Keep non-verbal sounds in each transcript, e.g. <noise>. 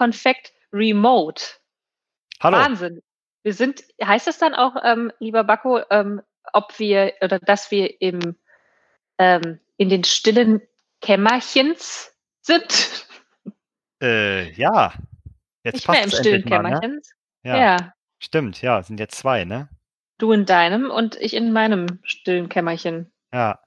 Konfekt Remote. Hallo. Wahnsinn. Wir sind, heißt das dann auch, ähm, lieber Bakko, ähm, ob wir oder dass wir im, ähm, in den stillen Kämmerchens sind? Äh, ja. Jetzt Nicht mehr im stillen mal, ne? Kämmerchens. Ja, ja. Stimmt, ja, sind jetzt zwei, ne? Du in deinem und ich in meinem stillen Kämmerchen. Ja.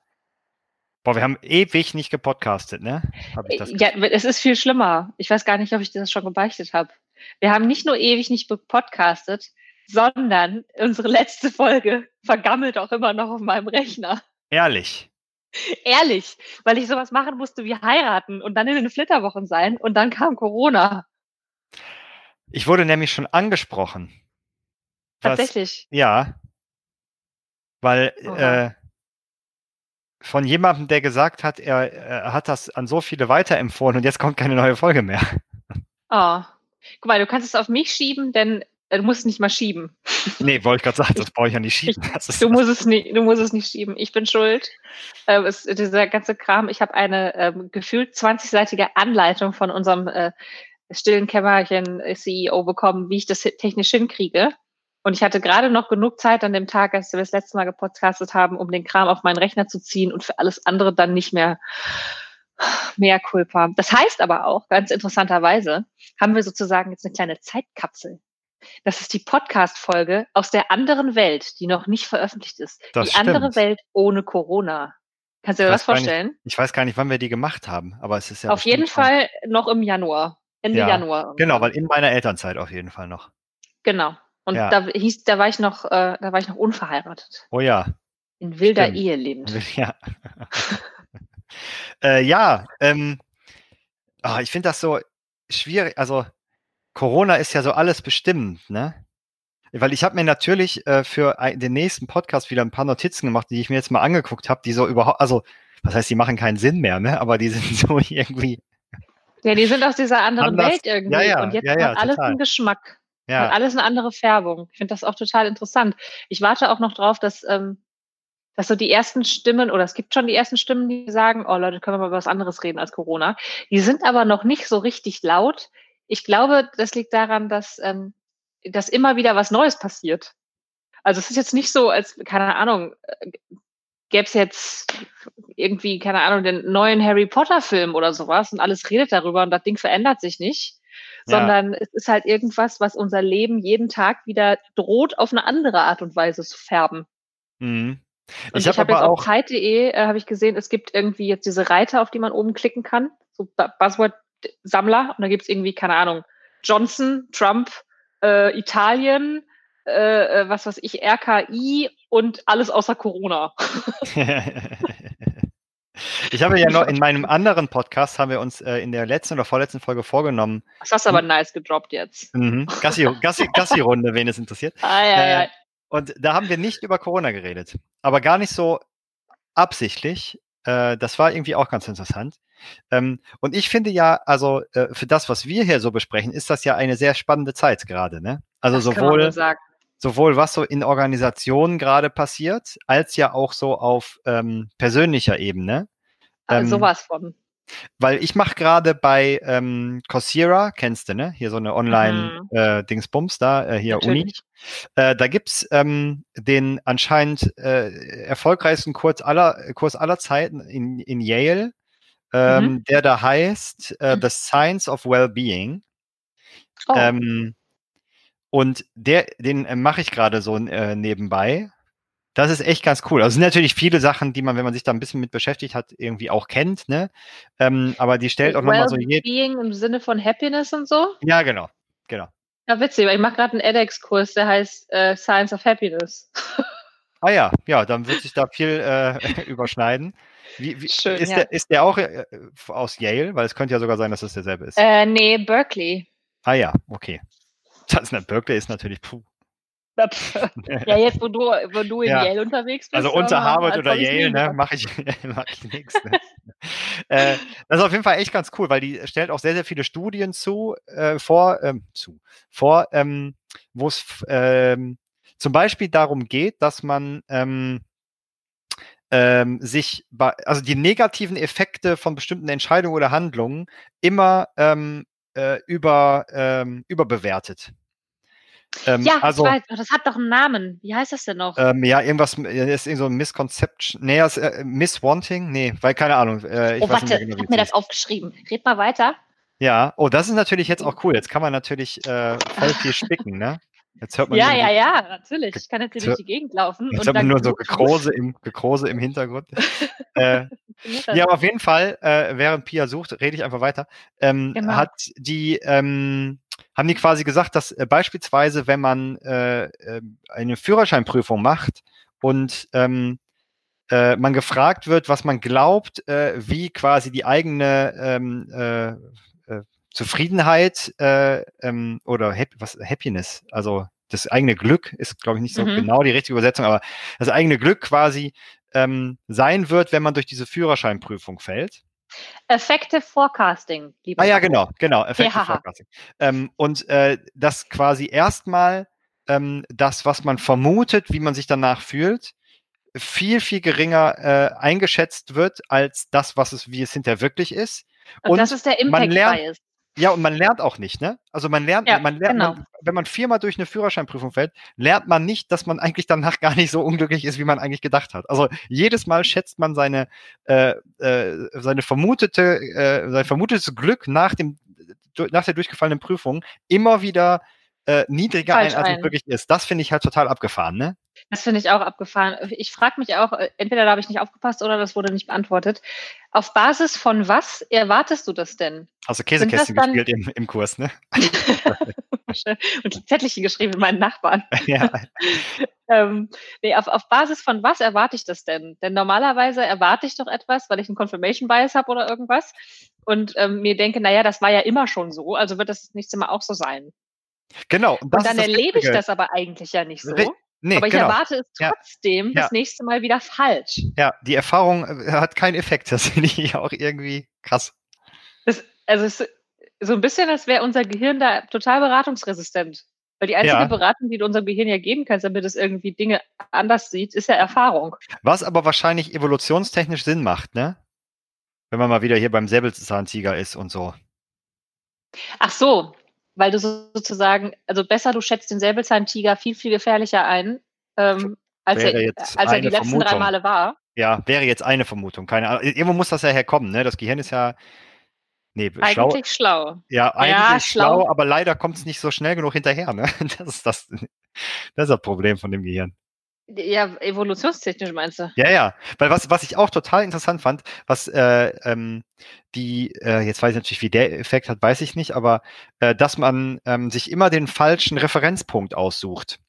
Boah, wir haben ewig nicht gepodcastet, ne? Hab ich das Ja, es ist viel schlimmer. Ich weiß gar nicht, ob ich das schon gebeichtet habe. Wir haben nicht nur ewig nicht gepodcastet, sondern unsere letzte Folge vergammelt auch immer noch auf meinem Rechner. Ehrlich. Ehrlich, weil ich sowas machen musste wie heiraten und dann in den Flitterwochen sein und dann kam Corona. Ich wurde nämlich schon angesprochen. Was- Tatsächlich. Ja. Weil Oha. äh, von jemandem, der gesagt hat, er, er hat das an so viele weiterempfohlen und jetzt kommt keine neue Folge mehr. Oh. Guck mal, du kannst es auf mich schieben, denn äh, du musst es nicht mal schieben. Nee, wollte ich gerade sagen, das brauche ich ja nicht schieben. Das ist, Du musst es nicht, du musst es nicht schieben. Ich bin schuld. Äh, es, dieser ganze Kram. Ich habe eine ähm, gefühlt 20-seitige Anleitung von unserem äh, stillen Kämmerchen äh, CEO bekommen, wie ich das technisch hinkriege. Und ich hatte gerade noch genug Zeit an dem Tag, als wir das letzte Mal gepodcastet haben, um den Kram auf meinen Rechner zu ziehen und für alles andere dann nicht mehr mehr Culpa. Das heißt aber auch, ganz interessanterweise, haben wir sozusagen jetzt eine kleine Zeitkapsel. Das ist die Podcast-Folge aus der anderen Welt, die noch nicht veröffentlicht ist. Das die andere stimmt. Welt ohne Corona. Kannst du dir das gar nicht, vorstellen? ich weiß gar nicht, wann wir die gemacht haben, aber es ist ja. auf jeden Fall noch im Januar. Ende Ja, Januar. Genau, weil in meiner Elternzeit auf jeden Fall noch. Genau. Und Ja. da hieß, da war ich noch, äh, da war ich noch unverheiratet. Oh ja. In wilder Stimmt. Ehe lebend. Ja. <laughs> äh, ja, ähm, ah, ich finde das so schwierig. Also, Corona ist ja so alles bestimmend, ne? Weil ich habe mir natürlich äh, für den nächsten Podcast wieder ein paar Notizen gemacht, die ich mir jetzt mal angeguckt habe, die so überhaupt, also, was heißt, die machen keinen Sinn mehr, ne? Aber die <laughs> sind so irgendwie, Ja, die sind aus dieser anderen Anders- Welt irgendwie. ja, ja, und jetzt ja, ja, hat alles total. einen Geschmack. Ja, Hat alles eine andere Färbung. Ich finde das auch total interessant. Ich warte auch noch drauf, dass, ähm, dass so die ersten Stimmen, oder es gibt schon die ersten Stimmen, die sagen, oh Leute, können wir mal über was anderes reden als Corona. Die sind aber noch nicht so richtig laut. Ich glaube, das liegt daran, dass, ähm, dass immer wieder was Neues passiert. Also es ist jetzt nicht so, als, keine Ahnung, äh, gäbe es jetzt irgendwie, keine Ahnung, den neuen Harry Potter-Film oder sowas und alles redet darüber und das Ding verändert sich nicht Ja. sondern es ist halt irgendwas, was unser Leben jeden Tag wieder droht, auf eine andere Art und Weise zu färben. mhm. Und Ich habe habe jetzt auf Zeit.de äh, habe ich gesehen, es gibt irgendwie jetzt diese Reiter, auf die man oben klicken kann, so Bu- Buzzword-Sammler. Und da gibt's irgendwie, keine Ahnung, Johnson, Trump, äh, Italien, äh, äh, was weiß ich, RKI und alles außer Corona. <laughs> <laughs> ich habe ja noch in meinem anderen Podcast haben wir uns äh, in der letzten oder vorletzten Folge vorgenommen, Das hast du aber nice gedroppt jetzt. mhm. Gassi, Gassi, <laughs> Gassi-Runde, wen es interessiert. Ah, ja, Äh, ja. Und da haben wir nicht über Corona geredet. Aber gar nicht so absichtlich. Äh, das war irgendwie auch ganz interessant. Ähm, und ich finde ja, also äh, für das, was wir hier so besprechen, ist das ja eine sehr spannende Zeit gerade. Ne? Also Das sowohl, sowohl was so in Organisationen gerade passiert, als ja auch so auf ähm, persönlicher Ebene. Ah, ähm, sowas von. Weil ich mache gerade bei ähm, Coursera, kennst du, ne? Hier so eine Online-Dingsbums da, äh, hier Uni. Natürlich. Äh, da gibt's ähm, den anscheinend äh, erfolgreichsten Kurs aller, Kurs aller Zeiten in, in Yale, ähm, Mhm. der da heißt äh, Mhm. The Science of Wellbeing. Oh, Ähm, und der, den äh, mache ich gerade so äh, nebenbei. Das ist echt ganz cool. Also es sind natürlich viele Sachen, die man, wenn man sich da ein bisschen mit beschäftigt hat, irgendwie auch kennt, ne? Ähm, aber die stellt auch nochmal so je Wellbeing im Sinne von Happiness und so? Ja, genau. Genau. Ja, witzig, weil ich mache gerade einen edX-Kurs, der heißt äh, Science of Happiness. <laughs> Ah ja, ja, dann wird sich da viel äh, <laughs> überschneiden. Wie, wie, Schön, ist, ja. der, ist der auch äh, aus Yale? Weil es könnte ja sogar sein, dass es derselbe ist. Äh, nee, Berkeley. Ah ja, okay. Das ist, Berkeley ist natürlich, puh. <laughs> ja, jetzt, wo du, wo du in Ja. Yale unterwegs bist. Also unter Harvard oder Yale, ne, mache ich, mach ich <laughs> nichts. Ne? äh, das ist auf jeden Fall echt ganz cool, weil die stellt auch sehr, sehr viele Studien zu, äh, vor, ähm, zu, vor, ähm, wo es ähm, zum Beispiel darum geht, dass man ähm, ähm, sich, bei, also die negativen Effekte von bestimmten Entscheidungen oder Handlungen immer ähm, äh, über, überbewertet. Ähm, ja, also, weiß, das hat doch einen Namen. Wie heißt das denn noch? Ähm, ja, irgendwas, ist irgend so ein Misconception. Nee, das, äh, Misswanting? Nee, weil keine Ahnung. Äh, oh, warte, genau, ich hab mir das aufgeschrieben. Red mal weiter. Ja, oh, das ist natürlich jetzt auch cool. Jetzt kann man natürlich äh, voll viel spicken, ne? Jetzt hört man ja, ja, ja, natürlich. Ich kann jetzt durch die Gegend laufen. Jetzt hört man nur so Gekrose im, Gekrose im Hintergrund. <laughs> äh, <laughs> ja, aber auf jeden Fall, äh, während Pia sucht, rede ich einfach weiter, ähm, genau. hat die, ähm, haben die quasi gesagt, dass äh, beispielsweise, wenn man äh, äh, eine Führerscheinprüfung macht und ähm, äh, man gefragt wird, was man glaubt, äh, wie quasi die eigene ähm, äh, äh, Zufriedenheit äh, ähm, oder Hap was Happiness, also das eigene Glück ist, glaube ich, nicht so mhm. genau die richtige Übersetzung, aber das eigene Glück quasi ähm, sein wird, wenn man durch diese Führerscheinprüfung fällt. Effective Forecasting, lieber. Ah ja, genau, genau, Effective ja. Forecasting. Ähm, und äh, das quasi erstmal ähm, das, was man vermutet, wie man sich danach fühlt, viel, viel geringer äh, eingeschätzt wird als das, was es, wie es hinterher wirklich ist. Und, und das ist der Impact Bias. Ja, und man lernt auch nicht, ne? Also man lernt, ja, man lernt, genau. man, wenn man viermal durch eine Führerscheinprüfung fällt, lernt man nicht, dass man eigentlich danach <laughs> gar nicht so unglücklich ist, wie man eigentlich gedacht hat. Also jedes Mal schätzt man seine, äh, äh, seine vermutete, äh, sein vermutetes Glück nach dem, nach der durchgefallenen Prüfung immer wieder äh, niedriger ein, als es wirklich ist. Das finde ich halt total abgefahren, ne? Das finde ich auch abgefahren. Ich frage mich auch, äh, entweder da habe ich nicht aufgepasst oder das wurde nicht beantwortet. Auf Basis von was erwartest du das denn? Also Käsekästchen gespielt im, im Kurs, ne? <laughs> Und Zettelchen geschrieben mit meinen Nachbarn. <laughs> ja. ähm, nee, auf, auf Basis von was erwarte ich das denn? Denn normalerweise erwarte ich doch etwas, weil ich einen Confirmation Bias habe oder irgendwas und ähm, mir denke, naja, das war ja immer schon so, also wird das nächste Mal auch so sein. Genau. Und, und dann erlebe ich das aber eigentlich ja nicht so. Nee, aber ich genau. erwarte es trotzdem ja. das nächste Mal wieder falsch. Ja, die Erfahrung äh, hat keinen Effekt. <laughs> Das finde ich auch irgendwie krass. Das, also es ist so ein bisschen, als wäre unser Gehirn da total beratungsresistent. Weil die einzige ja. Beratung, die du unserem Gehirn ja geben kannst, damit es irgendwie Dinge anders sieht, ist ja Erfahrung. Was aber wahrscheinlich evolutionstechnisch Sinn macht, ne? Wenn man mal wieder hier beim Säbelzahntiger ist und so. Ach so, weil du sozusagen, also besser, du schätzt den Säbelzahntiger viel, viel gefährlicher ein, ähm, als, er, als er die letzten Vermutung. drei Male war. Ja, wäre jetzt eine Vermutung. Keine Ahnung. Irgendwo muss das ja herkommen, ne? Das Gehirn ist ja. Nee, eigentlich schlau. schlau. Ja, eigentlich ja, schlau, schlau, aber leider kommt es nicht so schnell genug hinterher. Ne? <laughs> Das ist das, das ist das Problem von dem Gehirn. Ja, evolutionstechnisch meinst du? Ja, ja. Weil was, was ich auch total interessant fand, was äh, ähm, die, äh, jetzt weiß ich natürlich, wie der Effekt hat, weiß ich nicht, aber äh, dass man ähm, sich immer den falschen Referenzpunkt aussucht.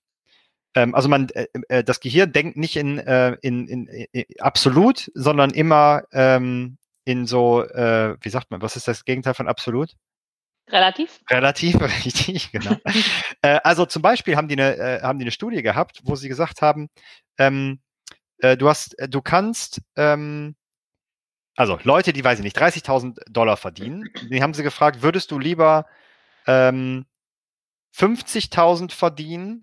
Ähm, also man, äh, äh, das Gehirn denkt nicht in, äh, in, in, in absolut, sondern immer ähm, in so, äh, wie sagt man, was ist das Gegenteil von absolut? Relativ? Relativ, <laughs> richtig, genau. <laughs> äh, also zum Beispiel haben die, eine, äh, haben die eine Studie gehabt, wo sie gesagt haben, ähm, äh, du hast, äh, du kannst, ähm, also Leute, die, weiß ich nicht, 30.000 Dollar verdienen, die haben sie gefragt, würdest du lieber ähm, 50.000 verdienen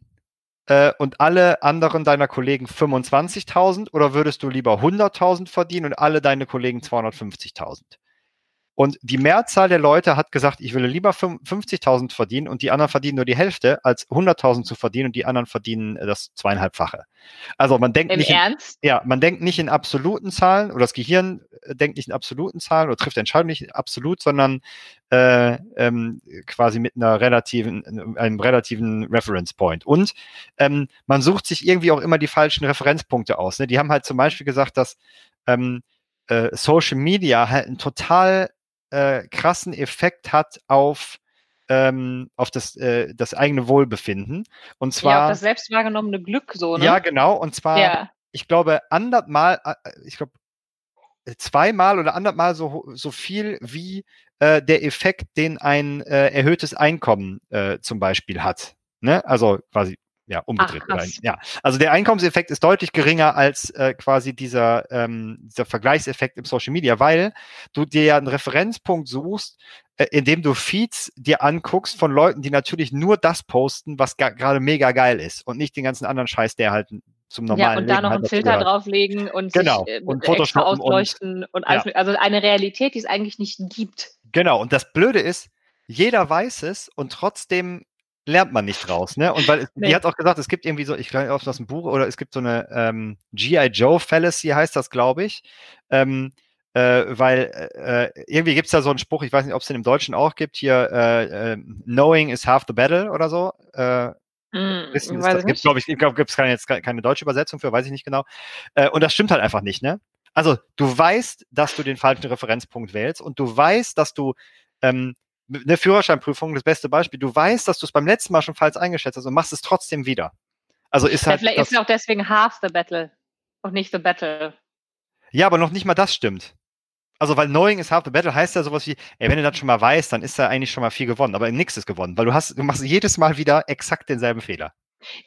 äh, und alle anderen deiner Kollegen 25.000 oder würdest du lieber 100.000 verdienen und alle deine Kollegen 250.000? Und die Mehrzahl der Leute hat gesagt, ich will lieber 50.000 verdienen und die anderen verdienen nur die Hälfte, als 100.000 zu verdienen und die anderen verdienen äh, das zweieinhalbfache. Also man denkt Im nicht Ernst? In, ja, man denkt nicht in absoluten Zahlen oder das Gehirn äh, denkt nicht in absoluten Zahlen oder trifft Entscheidungen nicht absolut, sondern äh, ähm, quasi mit einer relativen, einem relativen Reference Point. Und ähm, man sucht sich irgendwie auch immer die falschen Referenzpunkte aus. Ne? Die haben halt zum Beispiel gesagt, dass ähm, äh, Social Media halt ein total äh, krassen Effekt hat auf ähm, auf das, äh, das eigene Wohlbefinden. Und zwar. Ja, auf das selbst wahrgenommene Glück so, ne? Ja, genau. Und zwar, ja. ich glaube, andertmal, äh, ich glaube, zweimal oder andertmal so, so viel wie äh, der Effekt, den ein äh, erhöhtes Einkommen äh, zum Beispiel hat. Ne? Also quasi ja, umgedreht. Ach, ja, also der Einkommenseffekt ist deutlich geringer als äh, quasi dieser, ähm, dieser Vergleichseffekt im Social Media, weil du dir ja einen Referenzpunkt suchst, äh, indem du Feeds dir anguckst von Leuten, die natürlich nur das posten, was gerade mega geil ist und nicht den ganzen anderen Scheiß, der halt zum normalen Ja, und da noch halt einen Filter drauflegen und genau. sich, äh, und extra ausleuchten und, und alles, ja. also eine Realität, die es eigentlich nicht gibt. Genau, und das Blöde ist, jeder weiß es und trotzdem lernt man nicht raus, ne? Und weil nee. die hat auch gesagt, es gibt irgendwie so, ich glaube, aus dem Buch oder es gibt so eine ähm, G.I. Joe Fallacy heißt das, glaube ich. Ähm, äh, weil äh, äh irgendwie gibt es da so einen Spruch, ich weiß nicht, ob es den im Deutschen auch gibt, hier äh, äh, Knowing is half the battle oder so. Äh, mm, Wissen ist, das gibt, glaube ich, ich glaube, gibt es keine, jetzt keine deutsche Übersetzung für, weiß ich nicht genau. Äh, und das stimmt halt einfach nicht, ne? Also du weißt, dass du den falschen Referenzpunkt wählst und du weißt, dass du ähm, eine Führerscheinprüfung, das beste Beispiel, du weißt, dass du es beim letzten Mal schon falsch eingeschätzt hast und machst es trotzdem wieder. Also ist halt. Ja, vielleicht ist es auch deswegen half the battle und nicht the battle. Ja, aber noch nicht mal das stimmt. Also, weil knowing is half the battle heißt ja sowas wie, ey, wenn du das schon mal weißt, dann ist da eigentlich schon mal viel gewonnen, aber nichts ist gewonnen, weil du hast, du machst jedes Mal wieder exakt denselben Fehler.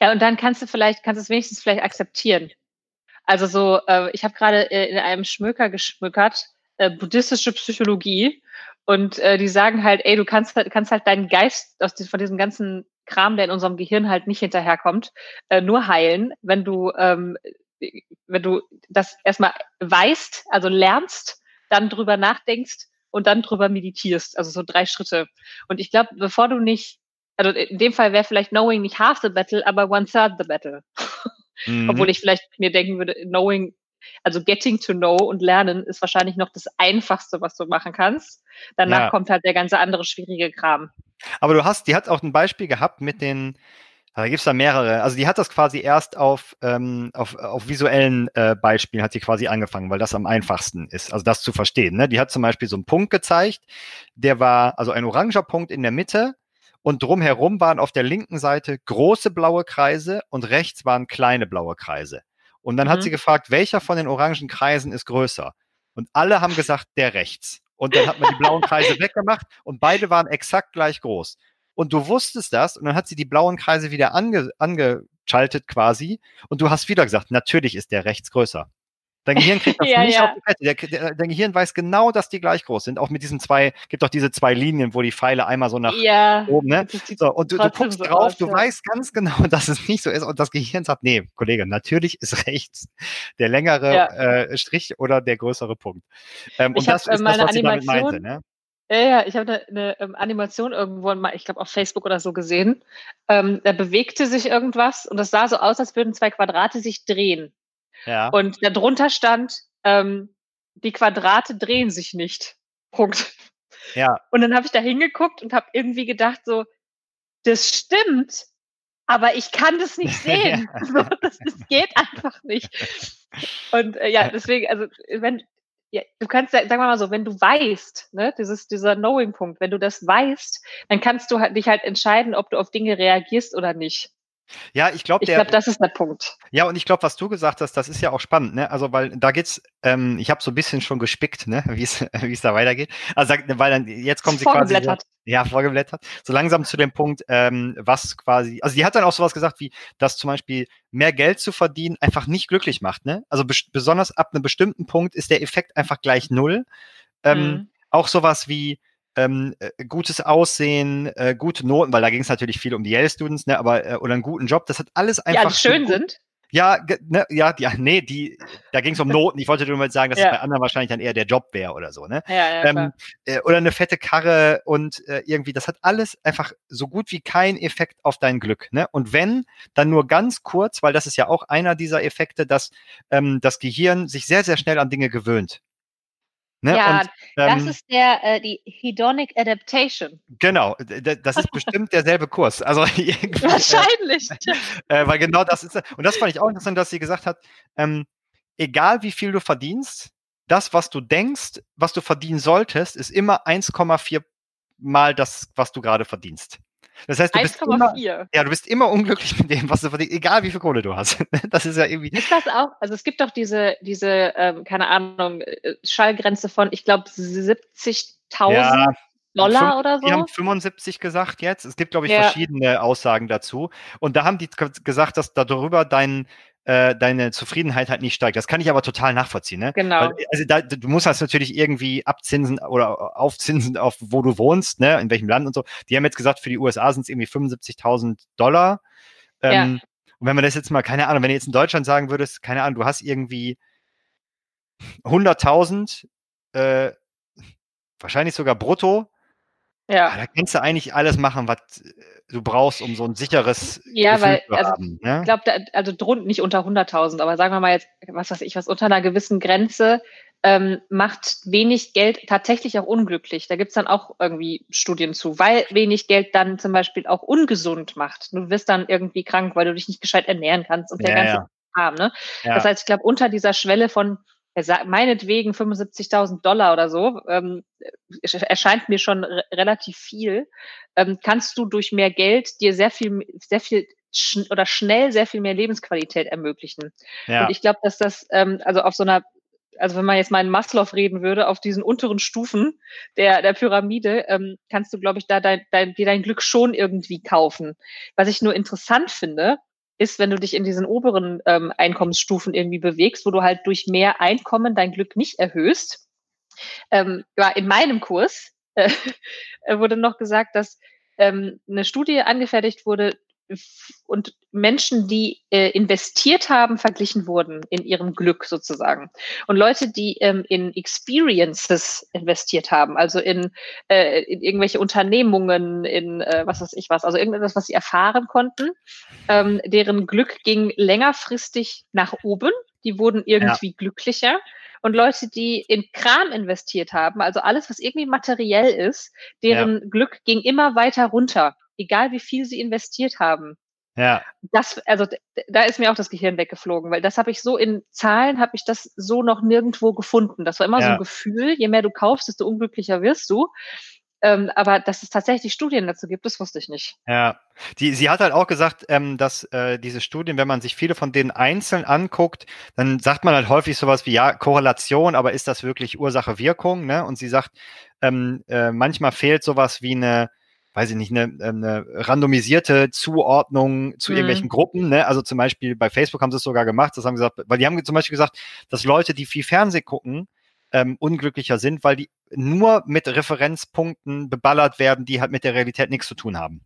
Ja, und dann kannst du vielleicht, kannst du es wenigstens vielleicht akzeptieren. Also so, äh, ich habe gerade äh, in einem Schmöker geschmückert, äh, buddhistische Psychologie, und äh, die sagen halt, ey, du kannst, halt, kannst halt deinen Geist aus von diesem ganzen Kram, der in unserem Gehirn halt nicht hinterherkommt, äh, nur heilen, wenn du, ähm, wenn du das erstmal weißt, also lernst dann drüber nachdenkst und dann drüber meditierst. Also so drei Schritte. Und ich glaube, bevor du nicht, also in dem Fall wäre vielleicht Knowing nicht half the battle, aber one third the battle. <laughs> Mhm. Obwohl ich vielleicht mir denken würde, Knowing, also Getting to know und Lernen ist wahrscheinlich noch das Einfachste, was du machen kannst. Danach ja. kommt halt der ganze andere schwierige Kram. Aber du hast, die hat auch ein Beispiel gehabt mit den, da gibt es da mehrere. Also die hat das quasi erst auf, ähm, auf, auf visuellen äh, Beispielen hat sie quasi angefangen, weil das am einfachsten ist, also das zu verstehen. Ne? Die hat zum Beispiel so einen Punkt gezeigt, der war also ein oranger Punkt in der Mitte und drumherum waren auf der linken Seite große blaue Kreise und rechts waren kleine blaue Kreise. Und dann mhm. hat sie gefragt, welcher von den orangen Kreisen ist größer? Und alle haben gesagt, der rechts. Und dann hat man die blauen Kreise <laughs> weggemacht und beide waren exakt gleich groß und du wusstest das und dann hat sie die blauen Kreise wieder ange, angeschaltet quasi und du hast wieder gesagt, natürlich ist der rechts größer. Dein Gehirn kriegt das <laughs> ja, nicht ja. auf die Kette. Der, der, dein Gehirn weiß genau, dass die gleich groß sind. Auch mit diesen zwei, gibt auch diese zwei Linien, wo die Pfeile einmal so nach ja, oben, ne? So, und du, du guckst so drauf, aus, du weißt ganz genau, <laughs> dass es nicht so ist. Und das Gehirn sagt, nee, Kollege, natürlich ist <laughs> rechts der längere äh, Strich oder der größere Punkt. Ähm, und das ist das, was sie damit meinte, ne? Ja, ja, ich habe eine, eine ähm, Animation irgendwo mal, ich glaube auf Facebook oder so gesehen. Ähm, da bewegte sich irgendwas und es sah so aus, als würden zwei Quadrate sich drehen. Ja. Und darunter stand, ähm, die Quadrate drehen sich nicht. Punkt. Ja. Und dann habe ich da hingeguckt und habe irgendwie gedacht, so, das stimmt, aber ich kann das nicht <laughs> sehen. ja. das, das, geht einfach nicht. Und äh, ja, deswegen, also wenn ja, du kannst, sagen wir mal so, wenn du weißt, ne, dieses, dieser Knowing-Punkt, wenn du das weißt, dann kannst du halt, dich halt entscheiden, ob du auf Dinge reagierst oder nicht. Ja, ich glaube, ich glaube, das ist der Punkt. Ja, und ich glaube, was du gesagt hast, das ist ja auch spannend, ne? Also, weil da geht's, ähm, ich habe so ein bisschen schon gespickt, ne, <laughs> wie es wie es da weitergeht. Also, weil dann jetzt kommen sie quasi so, ja, vorgeblättert, so langsam zu dem Punkt, ähm, was quasi, also die hat dann auch sowas gesagt, wie, dass zum Beispiel mehr Geld zu verdienen einfach nicht glücklich macht, ne? Also besonders ab einem bestimmten Punkt ist der Effekt einfach gleich null. Ähm, mhm. Auch sowas wie ähm, äh, gutes Aussehen, äh, gute Noten, weil da ging es natürlich viel um die Yale-Students, ne, aber äh, oder einen guten Job, das hat alles einfach. Die alle schön sind. Ja, ne, ja, die, <laughs> nee, die, da ging es um Noten. Ich wollte nur mal sagen, dass ja. es bei anderen wahrscheinlich dann eher der Job wäre oder so, ne? Ja, ja, ähm, äh, oder eine fette Karre und äh, irgendwie, das hat alles einfach so gut wie keinen Effekt auf dein Glück, ne? Und wenn, dann nur ganz kurz, weil das ist ja auch einer dieser Effekte, dass ähm, das Gehirn sich sehr, sehr schnell an Dinge gewöhnt. Ne? Ja, und, ähm, das ist der, äh, die Hedonic Adaptation. Genau, das ist bestimmt derselbe Kurs. Also <laughs> <laughs> Wahrscheinlich. Äh, <laughs> äh, weil genau das ist, und das fand ich auch interessant, dass sie gesagt hat, ähm, egal wie viel du verdienst, das, was du denkst, was du verdienen solltest, ist immer 1,4 mal das, was du gerade verdienst. Das heißt, du bist, immer, ja, du bist immer unglücklich mit dem, was du verdienst, egal wie viel Kohle du hast. <laughs> Das ist ja irgendwie. Ist das auch? Also es gibt doch diese, diese, ähm, keine Ahnung, äh, Schallgrenze von, ich glaube, 70.000 ja, Dollar fünf, oder so. Die haben 75 gesagt jetzt. Es gibt, glaube ich, ja. verschiedene Aussagen dazu. Und da haben die gesagt, dass darüber dein äh, deine Zufriedenheit halt nicht steigt. Das kann ich aber total nachvollziehen. Ne? Genau. Weil, also da, du musst das natürlich irgendwie abzinsen oder aufzinsen, <laughs> auf wo du wohnst, ne, in welchem Land und so. Die haben jetzt gesagt, für die USA sind es irgendwie 75.000 Dollar. Ähm, ja. Und wenn man das jetzt mal, keine Ahnung, wenn du jetzt in Deutschland sagen würdest, keine Ahnung, du hast irgendwie 100.000, äh, wahrscheinlich sogar brutto, ja. Ah, da kannst du eigentlich alles machen, was äh, du brauchst, um so ein sicheres ja, Gefühl weil, zu also, haben. Ne? Ich glaube, also drunter nicht unter 100.000, aber sagen wir mal jetzt, was weiß ich, was unter einer gewissen Grenze ähm, macht wenig Geld tatsächlich auch unglücklich. Da gibt's dann auch irgendwie Studien zu, weil wenig Geld dann zum Beispiel auch ungesund macht. Du wirst dann irgendwie krank, weil du dich nicht gescheit ernähren kannst und der ja, ganze ja. Kram. Ne? Ja. Das heißt, ich glaube, unter dieser Schwelle von meinetwegen 75.000 Dollar oder so, ähm, erscheint mir schon relativ viel, ähm, kannst du durch mehr Geld dir sehr viel, sehr viel schn oder schnell sehr viel mehr Lebensqualität ermöglichen. Ja. Und ich glaube, dass das, ähm, also auf so einer, also wenn man jetzt mal in Maslow reden würde, auf diesen unteren Stufen der, der Pyramide, ähm, kannst du, glaube ich, da dein, dein, dir dein Glück schon irgendwie kaufen. Was ich nur interessant finde, ist, wenn du dich in diesen oberen ähm, Einkommensstufen irgendwie bewegst, wo du halt durch mehr Einkommen dein Glück nicht erhöhst. Ähm, ja, in meinem Kurs äh, <laughs> wurde noch gesagt, dass ähm, eine Studie angefertigt wurde, und Menschen, die äh, investiert haben, verglichen wurden in ihrem Glück sozusagen. Und Leute, die ähm, in Experiences investiert haben, also in, äh, in irgendwelche Unternehmungen, in äh, was weiß ich was, also irgendetwas, was sie erfahren konnten, ähm, deren Glück ging längerfristig nach oben, die wurden irgendwie ja. glücklicher. Und Leute, die in Kram investiert haben, also alles, was irgendwie materiell ist, deren ja. Glück ging immer weiter runter egal wie viel sie investiert haben. Ja. Das, also da ist mir auch das Gehirn weggeflogen, weil das habe ich so in Zahlen habe ich das so noch nirgendwo gefunden. Das war immer ja. so ein Gefühl, je mehr du kaufst, desto unglücklicher wirst du. Ähm, aber dass es tatsächlich Studien dazu gibt, das wusste ich nicht. Ja, die, sie hat halt auch gesagt, ähm, dass äh, diese Studien, wenn man sich viele von denen einzeln anguckt, dann sagt man halt häufig sowas wie ja Korrelation, aber ist das wirklich Ursache-Wirkung? Ne? Und sie sagt, ähm, äh, manchmal fehlt sowas wie eine weiß ich nicht, eine, eine randomisierte Zuordnung zu mhm. irgendwelchen Gruppen. Ne? Also zum Beispiel bei Facebook haben sie es sogar gemacht, das haben gesagt, weil die haben zum Beispiel gesagt, dass Leute, die viel Fernsehen gucken, ähm, unglücklicher sind, weil die nur mit Referenzpunkten beballert werden, die halt mit der Realität nichts zu tun haben.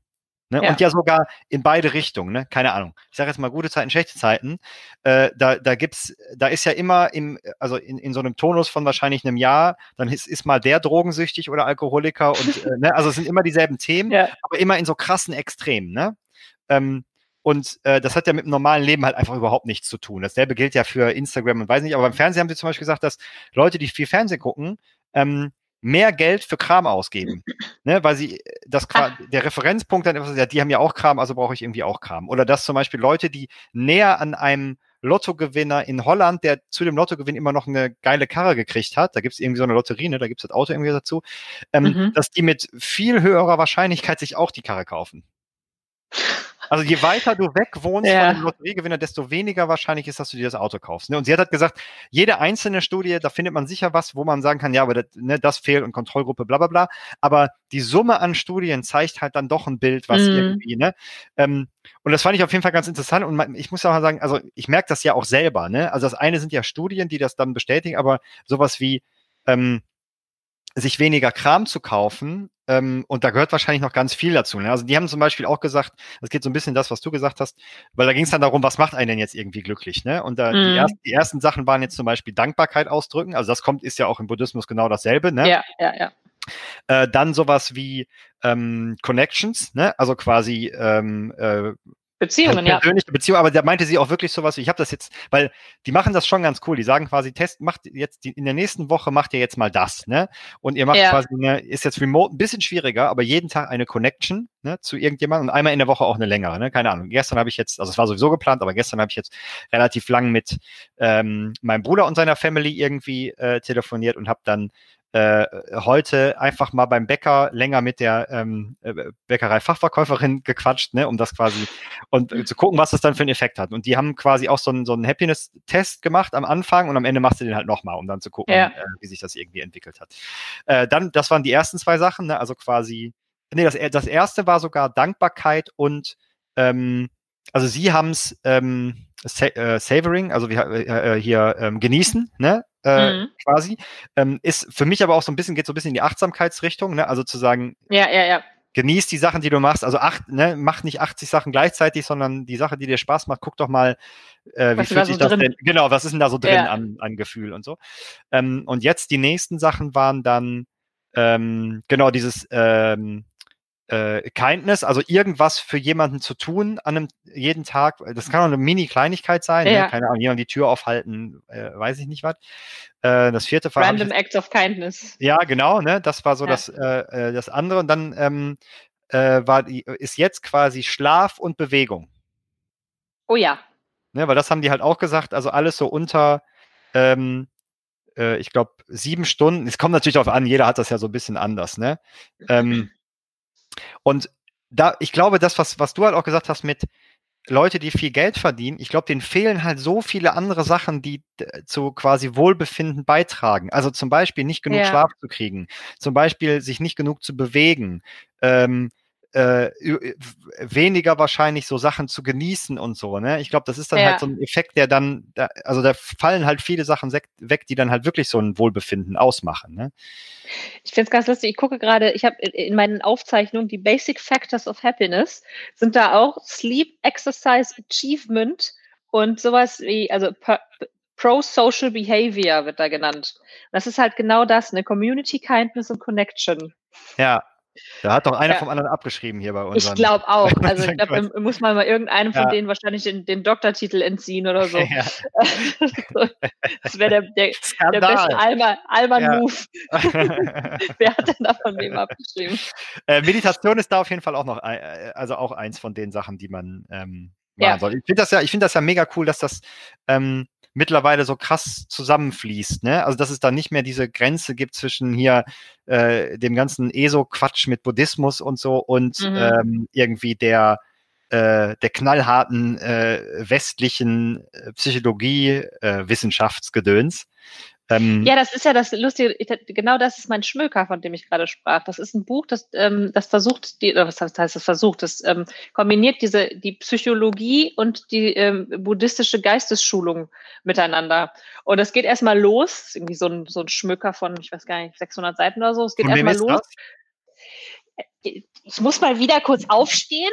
Ne? Ja. Und ja sogar in beide Richtungen, ne? keine Ahnung. Ich sage jetzt mal gute Zeiten, schlechte Zeiten. Äh, da, da gibt's, da ist ja immer im, also in, in so einem Tonus von wahrscheinlich einem Jahr, dann ist, ist mal der drogensüchtig oder Alkoholiker und äh, ne? also es sind immer dieselben Themen, <laughs> ja. aber immer in so krassen Extremen. Ne? Ähm, und äh, das hat ja mit dem normalen Leben halt einfach überhaupt nichts zu tun. Dasselbe gilt ja für Instagram und weiß nicht, aber beim Fernsehen haben sie zum Beispiel gesagt, dass Leute, die viel Fernsehen gucken, ähm, mehr Geld für Kram ausgeben. Ne, weil sie das Ach. der Referenzpunkt dann immer ja, die haben ja auch Kram, also brauche ich irgendwie auch Kram. Oder dass zum Beispiel Leute, die näher an einem Lottogewinner in Holland, der zu dem Lottogewinn immer noch eine geile Karre gekriegt hat, da gibt's irgendwie so eine Lotterie, ne, da gibt's das Auto irgendwie dazu, ähm, mhm. dass die mit viel höherer Wahrscheinlichkeit sich auch die Karre kaufen. Also je weiter du weg wohnst ja. von dem Lotteriegewinner, desto weniger wahrscheinlich ist, dass du dir das Auto kaufst. Ne? Und sie hat halt gesagt, jede einzelne Studie, da findet man sicher was, wo man sagen kann, ja, aber das, ne, das fehlt und Kontrollgruppe, bla bla bla. Aber die Summe an Studien zeigt halt dann doch ein Bild, was mhm. irgendwie, ne? Ähm, und das fand ich auf jeden Fall ganz interessant. Und ich muss auch mal sagen, also ich merke das ja auch selber, ne? Also das eine sind ja Studien, die das dann bestätigen, aber sowas wie ähm, sich weniger Kram zu kaufen, ähm, und da gehört wahrscheinlich noch ganz viel dazu. Ne? Also die haben zum Beispiel auch gesagt, das geht so ein bisschen das, was du gesagt hast, weil da ging es dann darum, was macht einen denn jetzt irgendwie glücklich? Ne? Und da, mhm. die, ersten, die ersten Sachen waren jetzt zum Beispiel Dankbarkeit ausdrücken. Also das kommt, ist ja auch im Buddhismus genau dasselbe. Ne? Ja, ja, ja. Äh, dann sowas wie ähm, Connections, ne? also quasi ähm, äh, Beziehungen, ja. Persönliche Beziehungen, aber da meinte sie auch wirklich sowas, ich habe das jetzt, weil die machen das schon ganz cool. Die sagen quasi, Test, macht jetzt die, in der nächsten Woche macht ihr jetzt mal das, ne? Und ihr macht ja. quasi eine, ist jetzt remote ein bisschen schwieriger, aber jeden Tag eine Connection, ne, zu irgendjemandem und einmal in der Woche auch eine längere, ne? Keine Ahnung. Gestern habe ich jetzt, also es war sowieso geplant, aber gestern habe ich jetzt relativ lang mit ähm, meinem Bruder und seiner Family irgendwie äh, telefoniert und habe dann äh, heute einfach mal beim Bäcker länger mit der ähm, äh, Bäckerei-Fachverkäuferin gequatscht, ne, um das quasi und äh, zu gucken, was das dann für einen Effekt hat. Und die haben quasi auch so einen, so einen Happiness-Test gemacht am Anfang und am Ende machst du den halt nochmal, um dann zu gucken, ja. äh, wie sich das irgendwie entwickelt hat. Äh, dann, das waren die ersten zwei Sachen, ne, also quasi, nee, das, das erste war sogar Dankbarkeit und ähm, also sie haben es ähm, sa äh, savoring, also wie, äh, äh, hier ähm, genießen, ne? Äh, mhm. quasi. Ähm, ist für mich aber auch so ein bisschen, geht so ein bisschen in die Achtsamkeitsrichtung, ne? Also zu sagen, ja, ja, ja. genieß die Sachen, die du machst. Also acht, ne, mach nicht 80 Sachen gleichzeitig, sondern die Sache, die dir Spaß macht, guck doch mal, äh, wie fühlt sich so das drin? denn? Genau, was ist denn da so drin ja. an, an Gefühl und so. Ähm, und jetzt die nächsten Sachen waren dann ähm, genau dieses ähm, äh, Kindness, also irgendwas für jemanden zu tun an einem jeden Tag. Das kann auch eine Mini-Kleinigkeit sein, ne? Ja. ne? keine Ahnung, jemand die Tür aufhalten, äh, weiß ich nicht was. Äh, das vierte ich Random Acts of Kindness. Ja, genau, ne? Das war so Ja. das, äh, äh, das andere. Und dann ähm, äh, war die, ist jetzt quasi Schlaf und Bewegung. Oh ja. Ne? Weil das haben die halt auch gesagt, also alles so unter, ähm, äh, ich glaube, sieben Stunden. Es kommt natürlich darauf an, jeder hat das ja so ein bisschen anders, ne? Ähm, und da, ich glaube, das, was, was du halt auch gesagt hast mit Leute, die viel Geld verdienen, ich glaube, denen fehlen halt so viele andere Sachen, die zu quasi Wohlbefinden beitragen. Also zum Beispiel nicht genug Ja. Schlaf zu kriegen, zum Beispiel sich nicht genug zu bewegen, ähm, äh, ü- weniger wahrscheinlich so Sachen zu genießen und so. Ne? Ich glaube, das ist dann Ja. halt so ein Effekt, der dann, da, also da fallen halt viele Sachen weg, die dann halt wirklich so ein Wohlbefinden ausmachen. Ne? Ich finde es ganz lustig. Ich gucke gerade, ich habe in meinen Aufzeichnungen die Basic Factors of Happiness, sind da auch Sleep, Exercise, Achievement und sowas wie, also Pro-Social Behavior wird da genannt. Das ist halt genau das, eine Community, Kindness und Connection. Ja. Da hat doch einer Ja. vom anderen abgeschrieben hier bei Ich unseren. glaube <laughs> auch. Also ich glaube, da muss man mal irgendeinem von Ja. denen wahrscheinlich den, den Doktortitel entziehen oder so. <laughs> Ja. <laughs> das wäre der, der, der beste. Alman-Move. Wer hat denn da von wem abgeschrieben? äh, Meditation ist da auf jeden Fall auch noch, ein- äh, also auch eins von den Sachen, die man ähm, Ja. soll. Ich finde das ja, ich finde das ja mega cool, dass das ähm, mittlerweile so krass zusammenfließt. Ne? Also dass es da nicht mehr diese Grenze gibt zwischen hier äh, dem ganzen ESO-Quatsch mit Buddhismus und so und Mhm. ähm, irgendwie der äh, der knallharten äh, westlichen äh, Psychologie äh, Wissenschaftsgedöns. Ähm, Ja, das ist ja das Lustige, ich- genau das ist mein Schmöker, von dem ich gerade sprach. Das ist ein Buch, das, ähm, das versucht, die, oder was heißt das versucht, das ähm, kombiniert diese, die Psychologie und die ähm, buddhistische Geistesschulung miteinander. Und es geht erstmal los, irgendwie so ein, so ein Schmöker von, ich weiß gar nicht, 600 Seiten oder so. Es geht erstmal los. das? Ich muss mal wieder kurz aufstehen.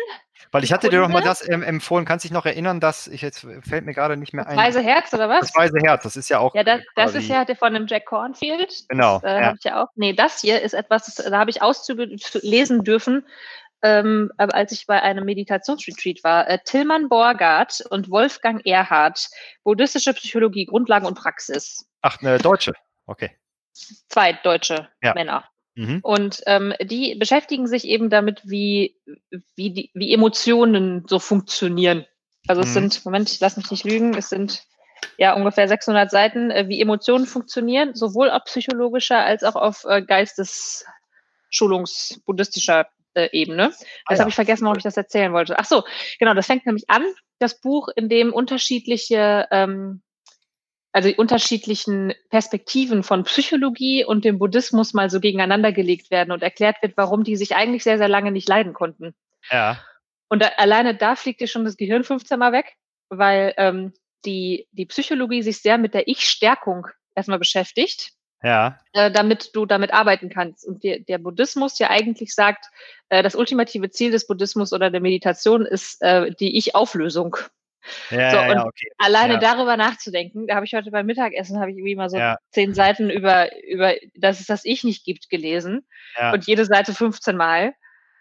Weil ich hatte dir doch mal das ähm, empfohlen. Kannst dich noch erinnern, dass ich jetzt fällt mir gerade nicht mehr Das ein. Weise Herz oder was? Das weiße Herz, das ist ja auch. Ja, das, das ist ja der von dem Jack Cornfield. Genau, Das, äh, ja. habe ich ja auch. Nee, das hier ist etwas, das, da habe ich Auszüge lesen dürfen, ähm, aber als ich bei einem Meditationsretreat war. Äh, Tillmann Borgard und Wolfgang Erhard, Buddhistische Psychologie, Grundlagen und Praxis. Ach, eine Deutsche. Okay. Zwei deutsche Ja. Männer. Mhm. Und ähm, die beschäftigen sich eben damit, wie, wie, die, wie Emotionen so funktionieren. Also es Mhm. sind, Moment, lass mich nicht lügen, es sind ja ungefähr 600 Seiten, äh, wie Emotionen funktionieren, sowohl auf psychologischer als auch auf äh, Geistesschulungs-, buddhistischer äh, Ebene. Ah, Das ja. habe ich vergessen, warum ich das erzählen wollte. Ach so, genau, das fängt nämlich an, das Buch, in dem unterschiedliche, ähm, also die unterschiedlichen Perspektiven von Psychologie und dem Buddhismus mal so gegeneinander gelegt werden und erklärt wird, warum die sich eigentlich sehr, sehr lange nicht leiden konnten. Ja. Und da, alleine da fliegt dir schon das Gehirn 15 Mal weg, weil ähm, die, die Psychologie sich sehr mit der Ich-Stärkung erstmal beschäftigt Ja. äh, damit du damit arbeiten kannst. Und der, der Buddhismus ja eigentlich sagt, äh, das ultimative Ziel des Buddhismus oder der Meditation ist äh, die Ich-Auflösung. Ja, So, ja, ja, und okay. Alleine Ja. darüber nachzudenken, da habe ich heute beim Mittagessen, habe ich irgendwie mal so Ja. zehn Seiten über, über, dass es das Ich nicht gibt, gelesen. Und jede Seite 15 Mal.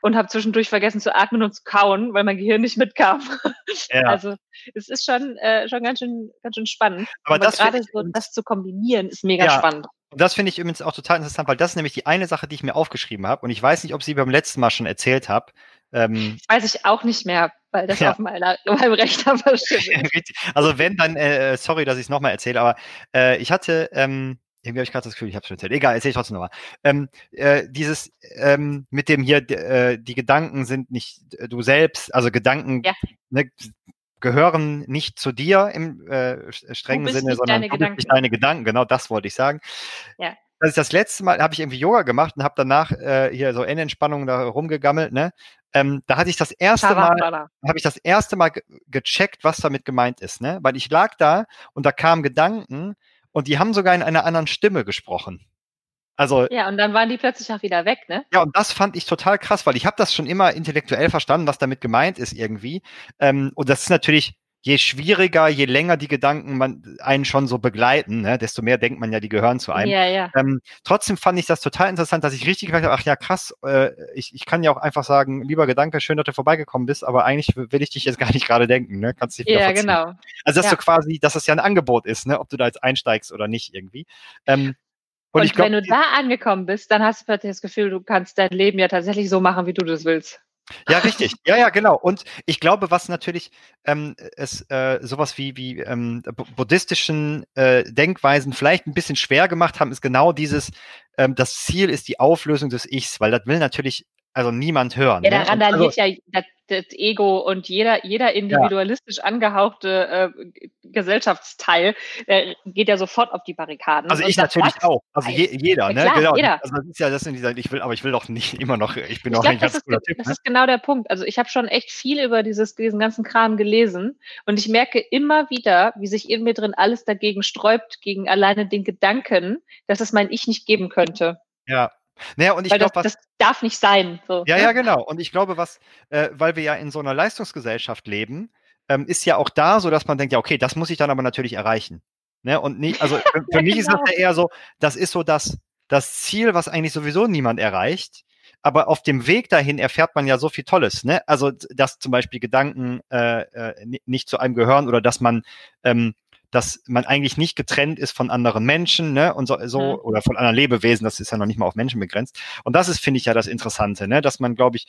Und habe zwischendurch vergessen zu atmen und zu kauen, weil mein Gehirn nicht mitkam. <laughs> Ja. Also es ist schon, äh, schon ganz schön, ganz schön spannend. Aber das gerade so das zu kombinieren, ist mega Ja. spannend. Und das finde ich übrigens auch total interessant, weil das ist nämlich die eine Sache, die ich mir aufgeschrieben habe. Und ich weiß nicht, ob sie beim letzten Mal schon erzählt habe. Ähm, Weiß ich auch nicht mehr, weil das Ja. auf meiner, <laughs> meinem Rechner verschwindet. <laughs> also wenn, dann, äh, sorry, dass ich es nochmal erzähle, aber äh, ich hatte, ähm, irgendwie habe ich gerade das Gefühl, ich habe es schon erzählt. Egal, erzähle ich trotzdem nochmal. Ähm, äh, dieses ähm, mit dem hier, äh, die Gedanken sind nicht äh, du selbst, also Gedanken Ja. ne, gehören nicht zu dir im äh, strengen bist Sinne, sondern deine du bist nicht Gedanken. deine Gedanken. Genau das wollte ich sagen. Ja. Das ist das letzte Mal, habe ich irgendwie Yoga gemacht und habe danach äh, hier so in Entspannung da rumgegammelt. Ne? Ähm, da hatte ich das erste Mal habe ich das erste Mal ge gecheckt, was damit gemeint ist, ne? Weil ich lag da und da kamen Gedanken und die haben sogar in einer anderen Stimme gesprochen. Also Ja, und dann waren die plötzlich auch wieder weg, ne? ja, und das fand ich total krass, weil ich habe das schon immer intellektuell verstanden, was damit gemeint ist irgendwie. Ähm, und das ist natürlich, je schwieriger, je länger die Gedanken man, einen schon so begleiten, ne, desto mehr denkt man ja, die gehören zu einem. Ja, ja. Ähm, trotzdem fand ich das total interessant, dass ich richtig gemerkt habe, ach ja, krass, äh, ich, ich kann ja auch einfach sagen, lieber Gedanke, schön, dass du vorbeigekommen bist, aber eigentlich will ich dich jetzt <laughs> gar nicht gerade denken, ne? Kannst dich wieder Ja, verziehen. genau. Also, dass Ja. du quasi, dass das ja ein Angebot ist, ne, ob du da jetzt einsteigst oder nicht irgendwie. Ähm, und, Und, ich glaube, wenn du da angekommen bist, dann hast du plötzlich das Gefühl, du kannst dein Leben ja tatsächlich so machen, wie du das willst. Ja, richtig. Ja, ja, genau. Und ich glaube, was natürlich ähm, es äh, sowas wie, wie ähm, bu- buddhistischen äh, Denkweisen vielleicht ein bisschen schwer gemacht haben, ist genau dieses, ähm, das Ziel ist die Auflösung des Ichs, weil das will natürlich also niemand hören. Ja, ne? da also, randaliert ja das, das Ego und jeder, jeder individualistisch angehauchte äh, Gesellschaftsteil, der geht ja sofort auf die Barrikaden. also ich sagt, natürlich auch. Also je, jeder, Ja, ne? klar, genau. jeder. Also das ist ja das, sind diese, ich will, aber ich will doch nicht <laughs> immer noch, ich bin Ich doch das, ganz ist, Typ. das Ne? ist genau der Punkt. Also ich habe schon echt viel über dieses, diesen ganzen Kram gelesen und ich merke immer wieder, wie sich in mir drin alles dagegen sträubt, gegen alleine den Gedanken, dass es mein Ich nicht geben könnte. Ja. Naja, und ich das, glaube, was. das darf nicht sein. So, Ja, ne? ja, genau. Und ich glaube, was, äh, weil wir ja in so einer Leistungsgesellschaft leben, ähm, ist ja auch da so, dass man denkt, ja, okay, das muss ich dann aber natürlich erreichen. Ne? Und nicht, also für, <laughs> für Ja, mich ist das genau. ja eher so, das ist so das, das Ziel, was eigentlich sowieso niemand erreicht. Aber auf dem Weg dahin erfährt man ja so viel Tolles, ne? Also, dass zum Beispiel Gedanken äh, äh, ni- nicht zu einem gehören oder dass man, ähm, dass man eigentlich nicht getrennt ist von anderen Menschen, ne? Und so, so Mhm. oder von anderen Lebewesen, das ist ja noch nicht mal auf Menschen begrenzt. Und das ist, finde ich, ja das Interessante, ne? Dass man, glaube ich,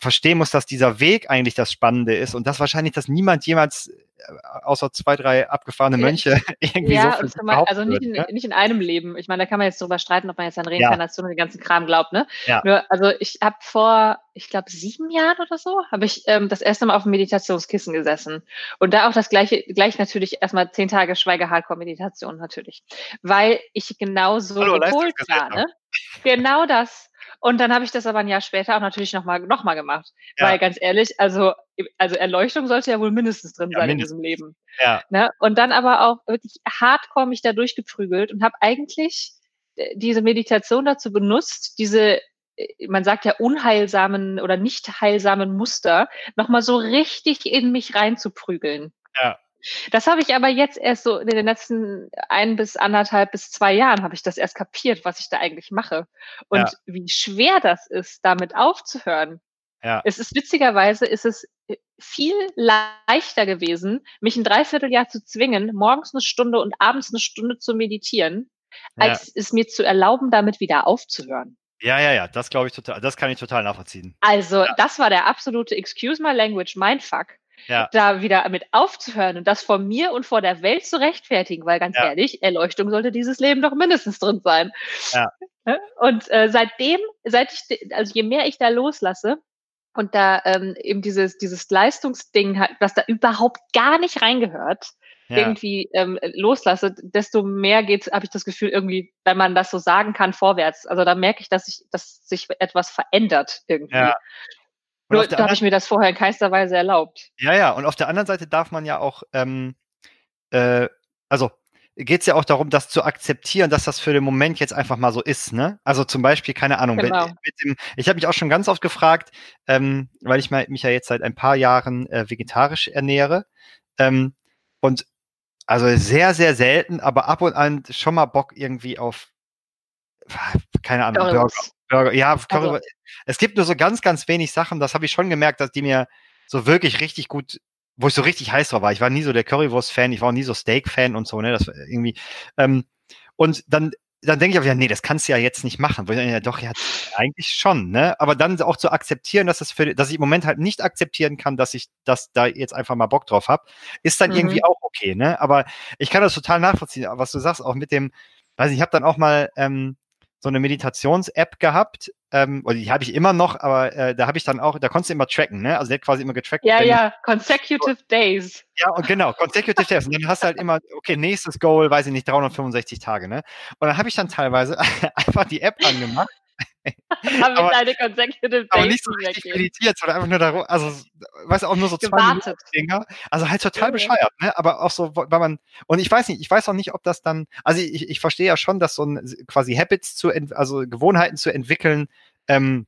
verstehen muss, dass dieser Weg eigentlich das Spannende ist und dass wahrscheinlich das niemand jemals äh, außer zwei, drei abgefahrene Ja. Mönche <laughs> irgendwie Ja, so zumal, behaupten also nicht in, ne? nicht in einem Leben. Ich meine, da kann man jetzt drüber streiten, ob man jetzt an Reinkarnation und den ganzen Kram glaubt, ne? Ja. Nur, also ich habe vor, ich glaube, sieben Jahren oder so, habe ich ähm, das erste Mal auf dem Meditationskissen gesessen. Und da auch das gleiche, gleich natürlich erstmal zehn Tage Schweige-Hardcore-Meditation natürlich. Weil ich genauso Hallo, gepolt war, ne? Genau das. Und dann habe ich das aber ein Jahr später auch natürlich nochmal noch mal gemacht. Ja. Weil ganz ehrlich, also, also Erleuchtung sollte ja wohl mindestens drin Ja, sein mindestens. in diesem Leben. Ja, Ne? Und dann aber auch wirklich hardcore mich da durchgeprügelt und habe eigentlich äh, diese Meditation dazu benutzt, diese, äh, man sagt ja unheilsamen oder nicht heilsamen Muster nochmal so richtig in mich reinzuprügeln. Ja. Das habe ich aber jetzt erst so in den letzten ein bis anderthalb bis zwei Jahren habe ich das erst kapiert, was ich da eigentlich mache. Und Ja. wie schwer das ist, damit aufzuhören. ja, Es ist witzigerweise, ist es äh, viel leichter gewesen, mich ein Dreivierteljahr zu zwingen, morgens eine Stunde und abends eine Stunde zu meditieren, ja. als es mir zu erlauben, damit wieder aufzuhören. Ja, ja, ja, das glaube ich total, das kann ich total nachvollziehen. Also, Ja. das war der absolute Excuse my language, Mindfuck. Ja. Da wieder mit aufzuhören und das vor mir und vor der Welt zu rechtfertigen, weil ganz Ja. ehrlich, Erleuchtung sollte dieses Leben doch mindestens drin sein. Ja. Ne? Und äh, seitdem, seit ich, also je mehr ich da loslasse und da ähm, eben dieses, dieses Leistungsding, hat, was da überhaupt gar nicht reingehört, Ja, irgendwie ähm, loslasse, desto mehr geht, habe ich das Gefühl, irgendwie, wenn man das so sagen kann, vorwärts. Also da merke ich, dass ich, dass sich etwas verändert irgendwie. Ja. Nur da habe ich mir das vorher in keinster Weise erlaubt. Ja, ja, und auf der anderen Seite darf man ja auch, ähm, äh, also geht es ja auch darum, das zu akzeptieren, dass das für den Moment jetzt einfach mal so ist, ne? Also zum Beispiel, keine Ahnung, wenn- Genau. mit dem, ich habe mich auch schon ganz oft gefragt, ähm, weil ich mich ja jetzt seit ein paar Jahren äh, vegetarisch ernähre ähm, und also sehr, sehr selten, aber ab und an schon mal Bock irgendwie auf, <laughs> keine Ahnung, Burger, Currywurst. Burger, ja, Also Curry, es gibt nur so ganz, ganz wenig Sachen, das habe ich schon gemerkt, dass die mir so wirklich richtig gut, wo ich so richtig heiß drauf war. Ich war nie so der Currywurst-Fan, ich war auch nie so Steak-Fan und so, ne? Das war irgendwie. Ähm, und dann, dann denke ich auch, ja, nee, das kannst du ja jetzt nicht machen. Wo ich denke, ja, doch, ja, eigentlich schon, ne? Aber dann auch zu akzeptieren, dass das für, dass ich im Moment halt nicht akzeptieren kann, dass ich, dass da jetzt einfach mal Bock drauf habe, ist dann Mhm. irgendwie auch okay, ne? Aber ich kann das total nachvollziehen, was du sagst, auch mit dem, weiß nicht, ich habe dann auch mal ähm, so eine Meditations-App gehabt, ähm, oder die habe ich immer noch, aber äh, da habe ich dann auch, da konntest du immer tracken, ne? Also der hat quasi immer getrackt. Ja, ja, consecutive days. ja, und genau, consecutive days. Und dann hast du halt immer, okay, nächstes Goal, weiß ich nicht, 365 Tage, ne? Und dann habe ich dann teilweise <laughs> einfach die App angemacht, <laughs> Aber- aber days nicht so richtig weggehen. meditiert, sondern einfach nur darum, also, weißt du, auch nur so zwei Minuten. Dinger. Also halt total ja. bescheuert, ne? Aber auch so, weil man, und ich weiß nicht, ich weiß auch nicht, ob das dann, also ich, ich verstehe ja schon, dass so ein quasi Habits zu, also Gewohnheiten zu entwickeln, ähm,